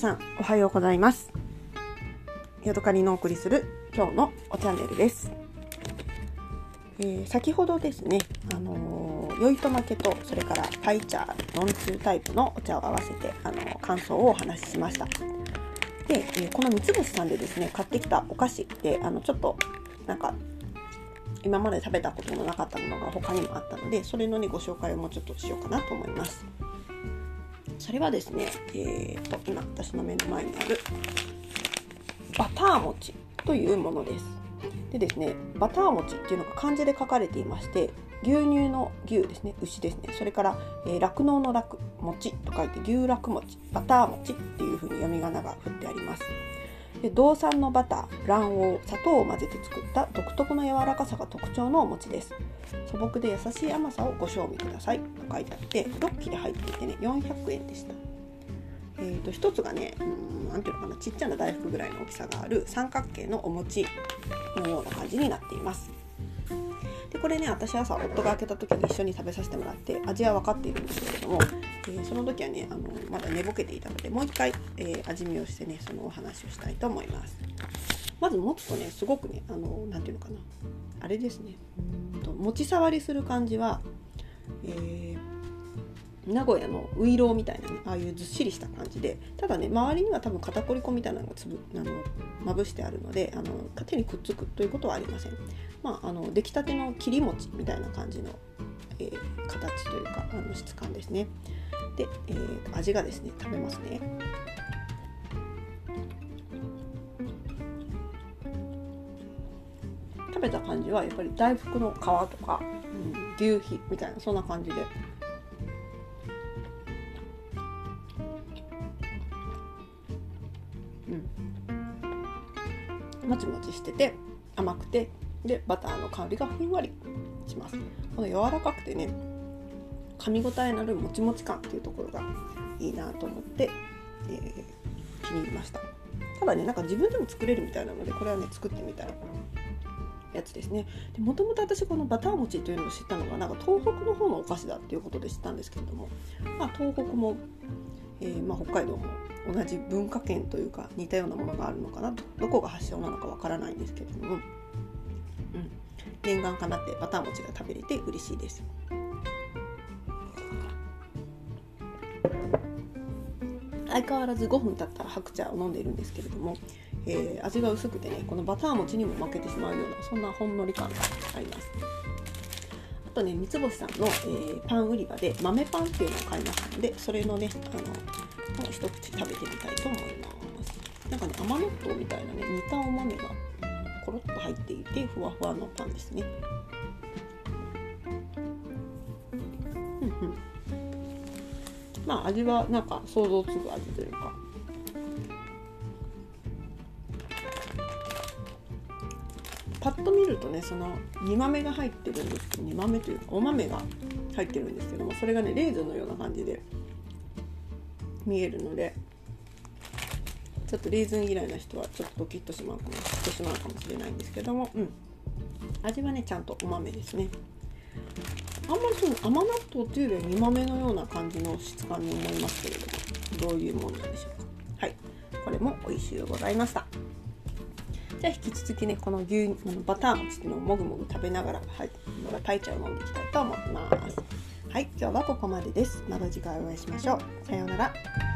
さんおはようございます。ヤドカリのお送りする今日のおチャンネルです、えー、先ほどですねあのー、酔いと負けとそれからパイ茶ノンツータイプのお茶を合わせてあのー、感想をお話ししました。で、えー、この三つ星さんでですね買ってきたお菓子であのちょっとなんか今まで食べたことのなかったものが他にもあったのでそれのねご紹介をもうちょっとしようかなと思います。それはですね、えーと、今私の目の前にあるバター餅というものです。でですね、バター餅っていうのが漢字で書かれていまして、牛乳の牛ですね、牛ですね、それから酪農、えー、の酪餅と書いて牛酪餅、バター餅っていうふうに読み仮名が振ってあります。で道産のバター卵黄砂糖を混ぜて作った独特の柔らかさが特徴のお餅です。素朴で優しい甘さをご賞味ください。と書いてあって6切れ入っていてね400円でした。えーと、1つがね何ていうのかなちっちゃな大福ぐらいの大きさがある三角形のお餅のような感じになっています。これね私朝夫が開けた時に一緒に食べさせてもらって味は分かっているんですけれども、えー、その時はねあのまだ寝ぼけていたのでもう一回、えー、味見をしてねそのお話をしたいと思います。まず持つとねすごくねあの何て言うのかな。あれですね。と持ち触りする感じは、えー名古屋のウイローみたいなねああいうずっしりした感じでただね周りには多分片栗粉みたいなのがつぶあのまぶしてあるのであの手にくっつくということはありません。まああの出来たての切り餅みたいな感じの、えー、形というかあの質感ですね。で、えー、味がですね食べますね。食べた感じはやっぱり大福の皮とか、うん、牛皮みたいなそんな感じでもちもちしてて甘くてでバターの香りがふんわりします。この柔らかくてね噛み応えのあるもちもち感っていうところがいいなと思って、えー、気に入りました。ただねなんか自分でも作れるみたいなのでこれはね作ってみたらやつですね。もともと私このバター餅というのを知ったのがなんか東北の方のお菓子だっていうことで知ったんですけれども、まあ、東北も、えー、まあ、北海道も同じ文化圏というか似たようなものがあるのかなと。どこが発祥なのかわからないんですけれども、うん、念願かなってバター餅が食べれて嬉しいです。相変わらず5分経ったら白茶を飲んでいるんですけれども、えー、味が薄くてねこのバター餅にも負けてしまうようなそんなほんのり感があります。あとね三つ星さんの、えー、パン売り場で豆パンっていうのを買いましたのでそれのねあの一口食べてみたいと思います。なんかね甘納豆みたいなね煮たお豆がコロッと入っていてふわふわのパンですね。うんうん。まあ味はなんか想像つく味というか。パッと見るとねその煮豆が入ってるんですけど煮豆というかお豆が入ってるんですけどもそれがねレーズンのような感じで見えるのでちょっとレーズン嫌いな人はちょっとドキッとしまうかもしてしまうかもしれないんですけども、うん、味はねちゃんとお豆ですね。あんまりその甘納豆っていうよりは煮豆のような感じの質感に思いますけれどもどういうもんなんでしょうか。はい。これも美味しいでございました。じゃあ引き続きねこの牛バター餅ってのをもぐもぐ食べながら、はい、パイ茶を飲んでいきたいと思いますはい、今日はここまでです。また次回お会いしましょう。さようなら。